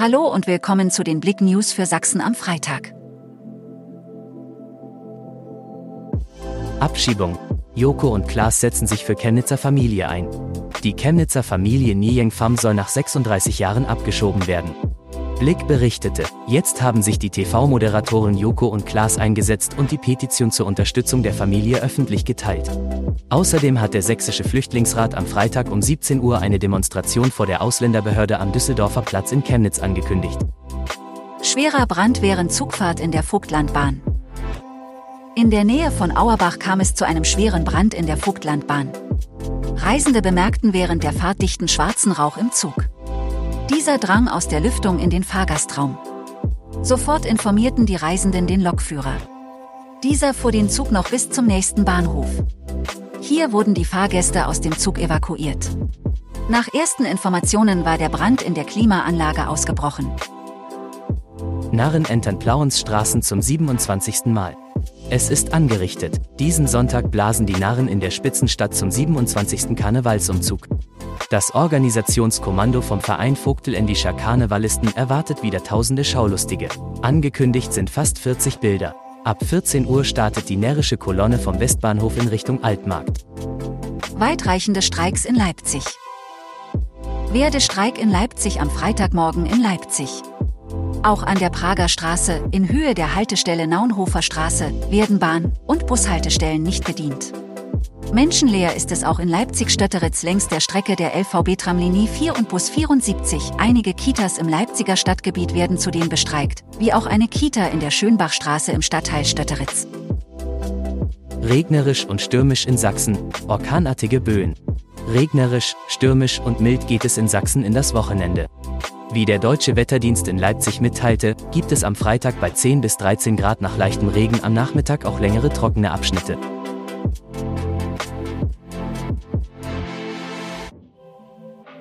Hallo und willkommen zu den Blick News für Sachsen am Freitag. Abschiebung. Joko und Klaas setzen sich für Chemnitzer Familie ein. Die Chemnitzer Familie Niyeng Pham soll nach 36 Jahren abgeschoben werden. Blick berichtete, jetzt haben sich die TV-Moderatoren Joko und Klaas eingesetzt und die Petition zur Unterstützung der Familie öffentlich geteilt. Außerdem hat der Sächsische Flüchtlingsrat am Freitag um 17 Uhr eine Demonstration vor der Ausländerbehörde am Düsseldorfer Platz in Chemnitz angekündigt. Schwerer Brand während Zugfahrt in der Vogtlandbahn. In der Nähe von Auerbach kam es zu einem schweren Brand in der Vogtlandbahn. Reisende bemerkten während der Fahrt dichten schwarzen Rauch im Zug. Dieser drang aus der Lüftung in den Fahrgastraum. Sofort informierten die Reisenden den Lokführer. Dieser fuhr den Zug noch bis zum nächsten Bahnhof. Hier wurden die Fahrgäste aus dem Zug evakuiert. Nach ersten Informationen war der Brand in der Klimaanlage ausgebrochen. Narren entern Plauens Straßen zum 27. Mal. Es ist angerichtet. Diesen Sonntag blasen die Narren in der Spitzenstadt zum 27. Karnevalsumzug. Das Organisationskommando vom Verein Vogteländischer Karnevalisten erwartet wieder tausende Schaulustige. Angekündigt sind fast 40 Bilder. Ab 14 Uhr startet die närrische Kolonne vom Westbahnhof in Richtung Altmarkt. Weitreichende Streiks in Leipzig. Werde Streik in Leipzig am Freitagmorgen in Leipzig. Auch an der Prager Straße, in Höhe der Haltestelle Naunhofer Straße, werden Bahn- und Bushaltestellen nicht bedient. Menschenleer ist es auch in Leipzig-Stötteritz längs der Strecke der LVB-Tramlinie 4 und Bus 74. Einige Kitas im Leipziger Stadtgebiet werden zudem bestreikt, wie auch eine Kita in der Schönbachstraße im Stadtteil Stötteritz. Regnerisch und stürmisch in Sachsen, orkanartige Böen. Regnerisch, stürmisch und mild geht es in Sachsen in das Wochenende. Wie der Deutsche Wetterdienst in Leipzig mitteilte, gibt es am Freitag bei 10 bis 13 Grad nach leichtem Regen am Nachmittag auch längere trockene Abschnitte.